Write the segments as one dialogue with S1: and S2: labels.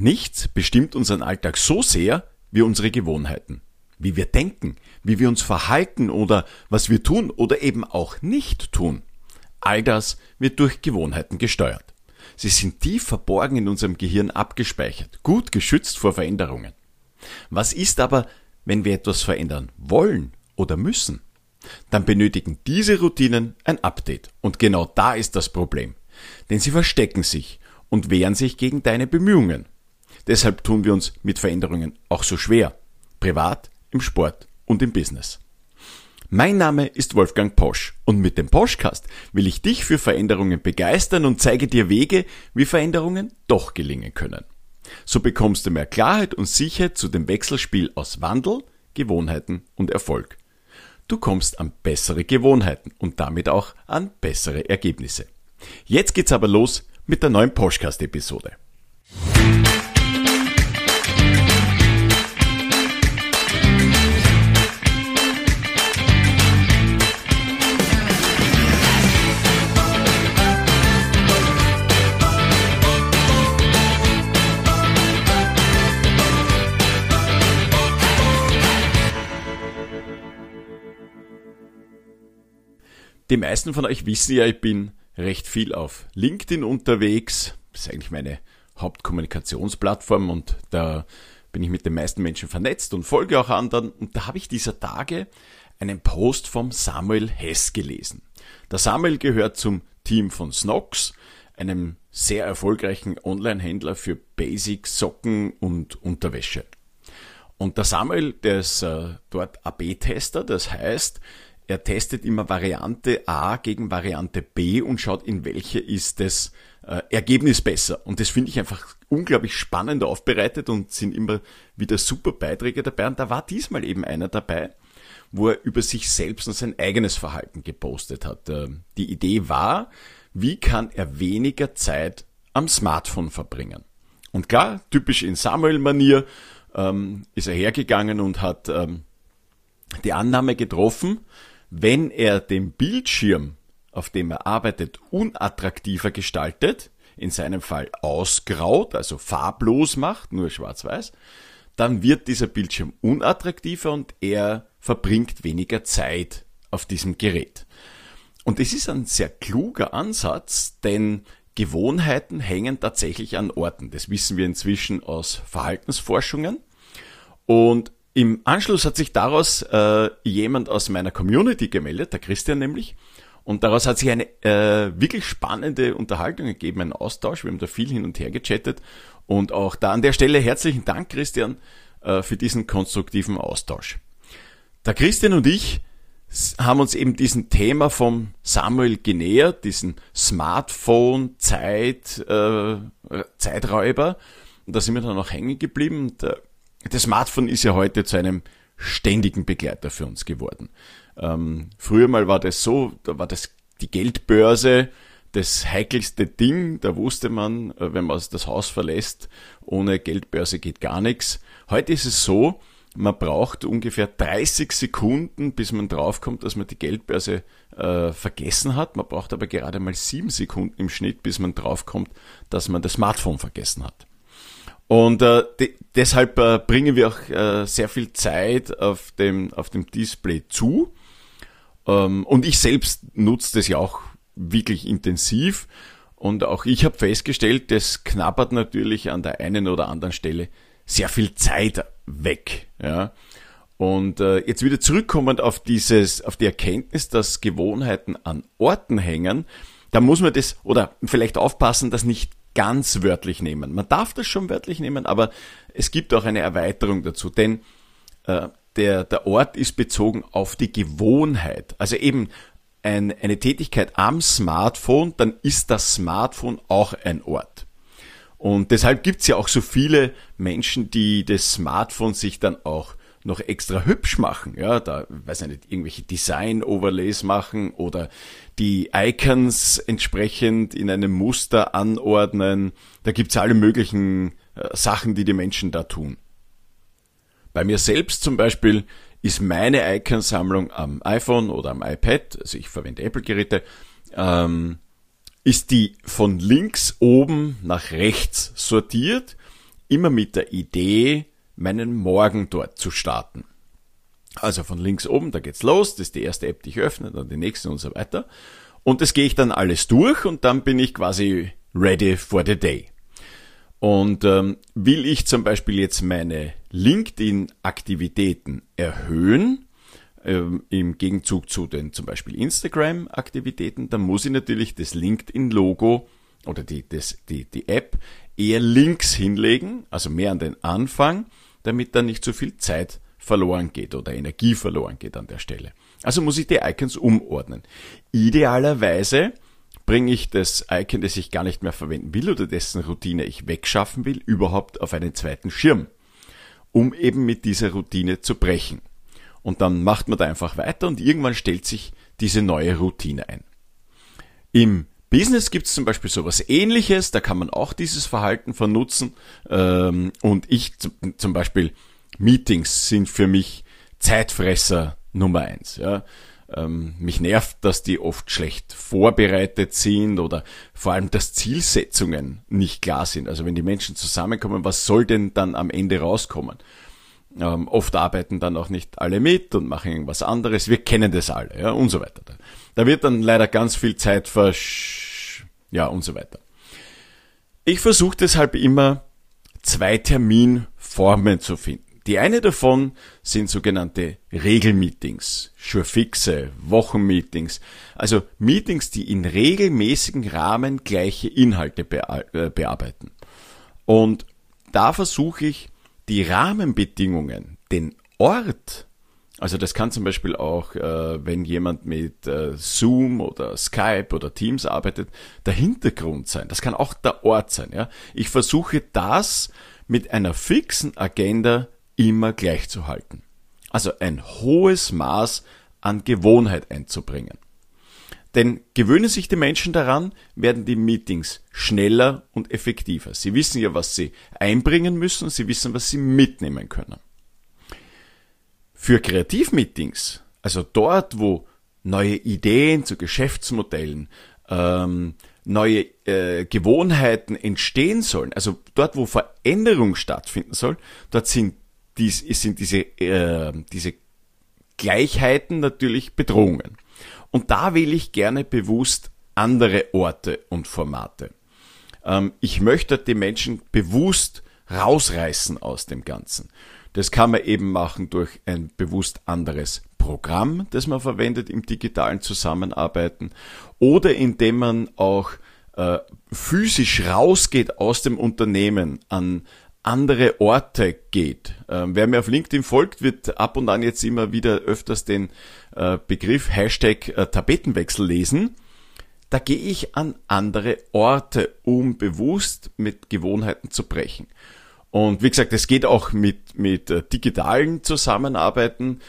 S1: Nichts bestimmt unseren Alltag so sehr wie unsere Gewohnheiten. Wie wir denken, wie wir uns verhalten oder was wir tun oder eben auch nicht tun. All das wird durch Gewohnheiten gesteuert. Sie sind tief verborgen in unserem Gehirn abgespeichert, gut geschützt vor Veränderungen. Was ist aber, wenn wir etwas verändern wollen oder müssen? Dann benötigen diese Routinen ein Update. Und genau da ist das Problem. Denn sie verstecken sich und wehren sich gegen deine Bemühungen. Deshalb tun wir uns mit Veränderungen auch so schwer. Privat, im Sport und im Business. Mein Name ist Wolfgang Posch und mit dem Poschcast will ich dich für Veränderungen begeistern und zeige dir Wege, wie Veränderungen doch gelingen können. So bekommst du mehr Klarheit und Sicherheit zu dem Wechselspiel aus Wandel, Gewohnheiten und Erfolg. Du kommst an bessere Gewohnheiten und damit auch an bessere Ergebnisse. Jetzt geht's aber los mit der neuen Poschcast-Episode. Die meisten von euch wissen ja, ich bin recht viel auf LinkedIn unterwegs. Das ist eigentlich meine Hauptkommunikationsplattform und da bin ich mit den meisten Menschen vernetzt und folge auch anderen. Und da habe ich dieser Tage einen Post vom Samuel Hess gelesen. Der Samuel gehört zum Team von Snox, einem sehr erfolgreichen Online-Händler für Basic, Socken und Unterwäsche. Und der Samuel, der ist äh, dort AB-Tester, das heißt, er testet immer Variante A gegen Variante B und schaut, in welche ist das äh, Ergebnis besser. Und das finde ich einfach unglaublich spannend aufbereitet und sind immer wieder super Beiträge dabei. Und da war diesmal eben einer dabei, wo er über sich selbst und sein eigenes Verhalten gepostet hat. Äh, die Idee war, wie kann er weniger Zeit am Smartphone verbringen? Und klar, typisch in Samuel-Manier ähm, ist er hergegangen und hat ähm, die Annahme getroffen, wenn er den Bildschirm, auf dem er arbeitet, unattraktiver gestaltet, in seinem Fall ausgraut, also farblos macht, nur schwarz-weiß, dann wird dieser Bildschirm unattraktiver und er verbringt weniger Zeit auf diesem Gerät. Und es ist ein sehr kluger Ansatz, denn Gewohnheiten hängen tatsächlich an Orten. Das wissen wir inzwischen aus Verhaltensforschungen. Und im Anschluss hat sich daraus äh, jemand aus meiner Community gemeldet, der Christian nämlich. Und daraus hat sich eine äh, wirklich spannende Unterhaltung gegeben, ein Austausch. Wir haben da viel hin und her gechattet. Und auch da an der Stelle herzlichen Dank, Christian, äh, für diesen konstruktiven Austausch. Der Christian und ich haben uns eben diesem Thema vom Samuel genähert, diesen Smartphone-Zeit, äh, Zeiträuber. Und da sind wir dann auch hängen geblieben. Und, äh, das Smartphone ist ja heute zu einem ständigen Begleiter für uns geworden. Ähm, früher mal war das so, da war das die Geldbörse das heikelste Ding. Da wusste man, äh, wenn man das Haus verlässt, ohne Geldbörse geht gar nichts. Heute ist es so, man braucht ungefähr 30 Sekunden, bis man draufkommt, dass man die Geldbörse äh, vergessen hat. Man braucht aber gerade mal sieben Sekunden im Schnitt, bis man draufkommt, dass man das Smartphone vergessen hat. Und äh, de deshalb äh, bringen wir auch äh, sehr viel Zeit auf dem, auf dem Display zu. Ähm, und ich selbst nutze das ja auch wirklich intensiv. Und auch ich habe festgestellt, das knabbert natürlich an der einen oder anderen Stelle sehr viel Zeit weg. Ja. Und äh, jetzt wieder zurückkommend auf dieses, auf die Erkenntnis, dass Gewohnheiten an Orten hängen, da muss man das oder vielleicht aufpassen, dass nicht ganz wörtlich nehmen. Man darf das schon wörtlich nehmen, aber es gibt auch eine Erweiterung dazu, denn äh, der, der Ort ist bezogen auf die Gewohnheit. Also eben ein, eine Tätigkeit am Smartphone, dann ist das Smartphone auch ein Ort. Und deshalb gibt's ja auch so viele Menschen, die das Smartphone sich dann auch noch extra hübsch machen. Ja, da, weiß ich nicht, irgendwelche Design-Overlays machen oder die Icons entsprechend in einem Muster anordnen. Da gibt's alle möglichen äh, Sachen, die die Menschen da tun. Bei mir selbst zum Beispiel ist meine Iconsammlung am iPhone oder am iPad, also ich verwende Apple-Geräte, ähm, ist die von links oben nach rechts sortiert immer mit der Idee, meinen Morgen dort zu starten. Also von links oben, da geht's los, das ist die erste App, die ich öffne, dann die nächste und so weiter. Und das gehe ich dann alles durch und dann bin ich quasi ready for the day. Und ähm, will ich zum Beispiel jetzt meine LinkedIn-Aktivitäten erhöhen, ähm, im Gegenzug zu den zum Beispiel Instagram-Aktivitäten, dann muss ich natürlich das LinkedIn-Logo oder die, das, die, die App eher links hinlegen, also mehr an den Anfang, damit dann nicht so viel Zeit verloren geht oder Energie verloren geht an der Stelle. Also muss ich die Icons umordnen. Idealerweise bringe ich das Icon, das ich gar nicht mehr verwenden will oder dessen Routine ich wegschaffen will, überhaupt auf einen zweiten Schirm, um eben mit dieser Routine zu brechen. Und dann macht man da einfach weiter und irgendwann stellt sich diese neue Routine ein. Im Business gibt es zum Beispiel sowas ähnliches, da kann man auch dieses Verhalten vernutzen. Ähm, und ich zum Beispiel, Meetings sind für mich Zeitfresser Nummer eins. Ja. Ähm, mich nervt, dass die oft schlecht vorbereitet sind oder vor allem, dass Zielsetzungen nicht klar sind. Also wenn die Menschen zusammenkommen, was soll denn dann am Ende rauskommen? Ähm, oft arbeiten dann auch nicht alle mit und machen irgendwas anderes. Wir kennen das alle, ja, und so weiter. Da wird dann leider ganz viel Zeit versch, ja, und so weiter. Ich versuche deshalb immer zwei Terminformen zu finden. Die eine davon sind sogenannte Regelmeetings, Schurfixe, Wochenmeetings, also Meetings, die in regelmäßigen Rahmen gleiche Inhalte äh, bearbeiten. Und da versuche ich die Rahmenbedingungen, den Ort, also das kann zum Beispiel auch, äh, wenn jemand mit äh, Zoom oder Skype oder Teams arbeitet, der Hintergrund sein. Das kann auch der Ort sein. Ja? Ich versuche das mit einer fixen Agenda immer gleich zu halten. Also ein hohes Maß an Gewohnheit einzubringen. Denn gewöhnen sich die Menschen daran, werden die Meetings schneller und effektiver. Sie wissen ja, was sie einbringen müssen, sie wissen, was sie mitnehmen können. Für Kreativmeetings, also dort, wo neue Ideen zu Geschäftsmodellen, ähm, neue äh, Gewohnheiten entstehen sollen, also dort, wo Veränderung stattfinden soll, dort sind dies, sind diese, äh, diese Gleichheiten natürlich Bedrohungen. Und da wähle ich gerne bewusst andere Orte und Formate. Ähm, ich möchte die Menschen bewusst rausreißen aus dem Ganzen. Das kann man eben machen durch ein bewusst anderes Programm, das man verwendet im digitalen Zusammenarbeiten oder indem man auch äh, physisch rausgeht aus dem Unternehmen an, andere Orte geht. Ähm, wer mir auf LinkedIn folgt, wird ab und an jetzt immer wieder öfters den äh, Begriff Hashtag äh, Tapetenwechsel lesen. Da gehe ich an andere Orte, um bewusst mit Gewohnheiten zu brechen. Und wie gesagt, es geht auch mit, mit äh, digitalen Zusammenarbeiten.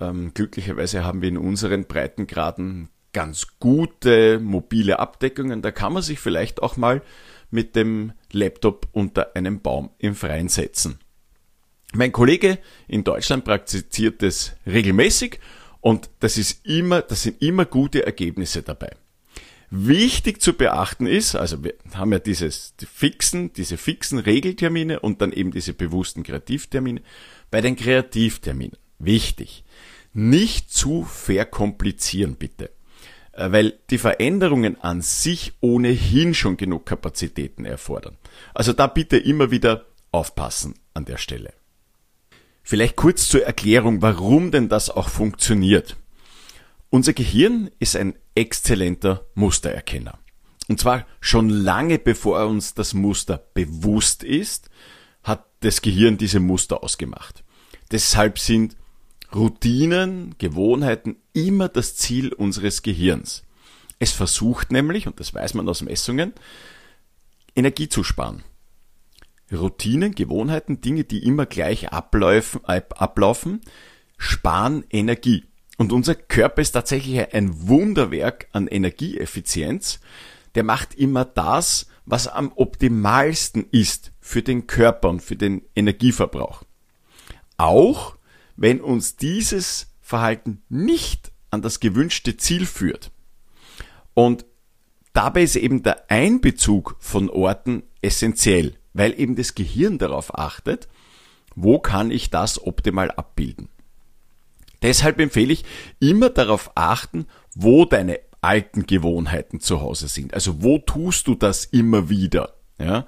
S1: Ähm, glücklicherweise haben wir in unseren Breitengraden ganz gute mobile Abdeckungen. Da kann man sich vielleicht auch mal mit dem Laptop unter einem Baum im Freien setzen. Mein Kollege in Deutschland praktiziert das regelmäßig und das ist immer, das sind immer gute Ergebnisse dabei. Wichtig zu beachten ist, also wir haben ja dieses die fixen, diese fixen Regeltermine und dann eben diese bewussten Kreativtermine. Bei den Kreativterminen wichtig, nicht zu verkomplizieren bitte. Äh, weil die Veränderungen an sich ohnehin schon genug Kapazitäten erfordern. Also da bitte immer wieder aufpassen an der Stelle. Vielleicht kurz zur Erklärung, warum denn das auch funktioniert. Unser Gehirn ist ein exzellenter Mustererkenner. Und zwar schon lange bevor uns das Muster bewusst ist, hat das Gehirn diese Muster ausgemacht. Deshalb sind Routinen, Gewohnheiten immer das Ziel unseres Gehirns. Es versucht nämlich, und das weiß man aus Messungen, Energie zu sparen. Routinen, Gewohnheiten, Dinge, die immer gleich ablaufen, ablaufen sparen Energie. Und unser Körper ist tatsächlich ein Wunderwerk an Energieeffizienz. Der macht immer das, was am optimalsten ist für den Körper und für den Energieverbrauch. Auch wenn uns dieses Verhalten nicht an das gewünschte Ziel führt. Und dabei ist eben der Einbezug von Orten essentiell. weil eben das Gehirn darauf achtet, wo kann ich das optimal abbilden. Deshalb empfehle ich immer darauf achten, wo deine alten Gewohnheiten zu Hause sind. Also wo tust du das immer wieder? Ja?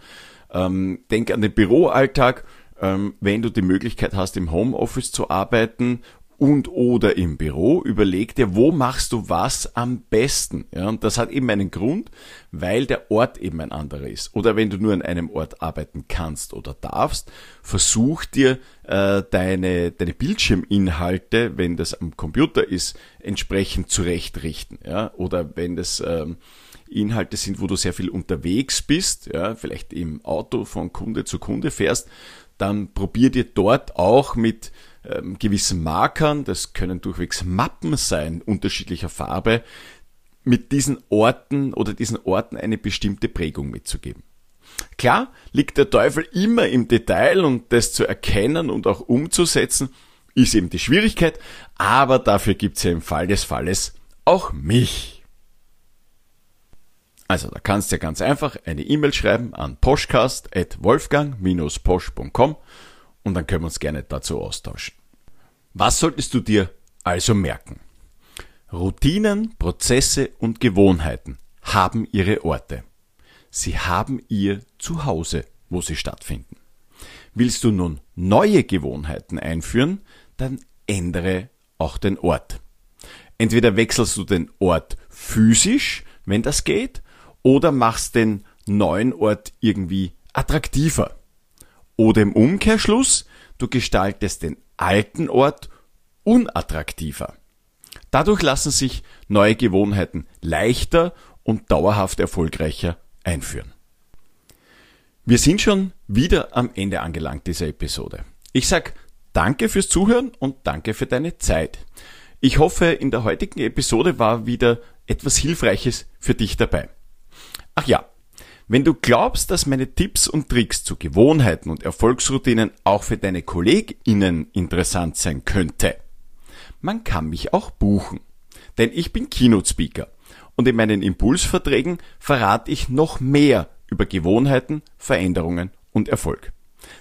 S1: Ähm, denk an den Büroalltag, ähm, wenn du die Möglichkeit hast, im Homeoffice zu arbeiten und oder im Büro, überleg dir, wo machst du was am besten. Ja, und das hat eben einen Grund, weil der Ort eben ein anderer ist. Oder wenn du nur an einem Ort arbeiten kannst oder darfst, versuch dir äh, deine, deine Bildschirminhalte, wenn das am Computer ist, entsprechend zurechtrichten. Ja, oder wenn das ähm, Inhalte sind, wo du sehr viel unterwegs bist, ja, vielleicht im Auto von Kunde zu Kunde fährst, dann probier dir dort auch mit ähm, gewissen Markern, das können durchwegs Mappen sein, unterschiedlicher Farbe, mit diesen Orten oder diesen Orten eine bestimmte Prägung mitzugeben. Klar liegt der Teufel immer im Detail und das zu erkennen und auch umzusetzen, ist eben die Schwierigkeit, aber dafür gibt's ja im Fall des Falles auch mich. Also da kannst du ja ganz einfach eine E-Mail schreiben an poschcast.wolfgang-posch.com und dann können wir uns gerne dazu austauschen. Was solltest du dir also merken? Routinen, Prozesse und Gewohnheiten haben ihre Orte. Sie haben ihr Zuhause, wo sie stattfinden. Willst du nun neue Gewohnheiten einführen, dann ändere auch den Ort. Entweder wechselst du den Ort physisch, wenn das geht, oder machst den neuen Ort irgendwie attraktiver. Oder im Umkehrschluss, du gestaltest den alten Ort unattraktiver. Dadurch lassen sich neue Gewohnheiten leichter und dauerhaft erfolgreicher einführen. Wir sind schon wieder am Ende angelangt dieser Episode. Ich sag danke fürs Zuhören und danke für deine Zeit. Ich hoffe, in der heutigen Episode war wieder etwas Hilfreiches für dich dabei. Ach ja, wenn du glaubst, dass meine Tipps und Tricks zu Gewohnheiten und Erfolgsroutinen auch für deine KollegInnen interessant sein könnte, man kann mich auch buchen. Denn ich bin Keynote Speaker und in meinen Impulsverträgen verrate ich noch mehr über Gewohnheiten, Veränderungen und Erfolg.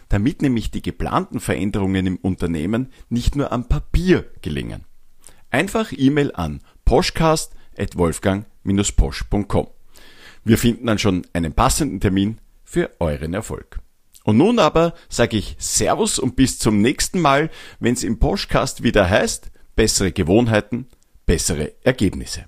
S1: Damit nämlich die geplanten Veränderungen im Unternehmen nicht nur am Papier gelingen. Einfach E-Mail an poschcast.wolfgang-posch.com. Wir finden dann schon einen passenden Termin für euren Erfolg. Und nun aber sage ich Servus und bis zum nächsten Mal, wenn es im Podcast wieder heißt, bessere Gewohnheiten, bessere Ergebnisse.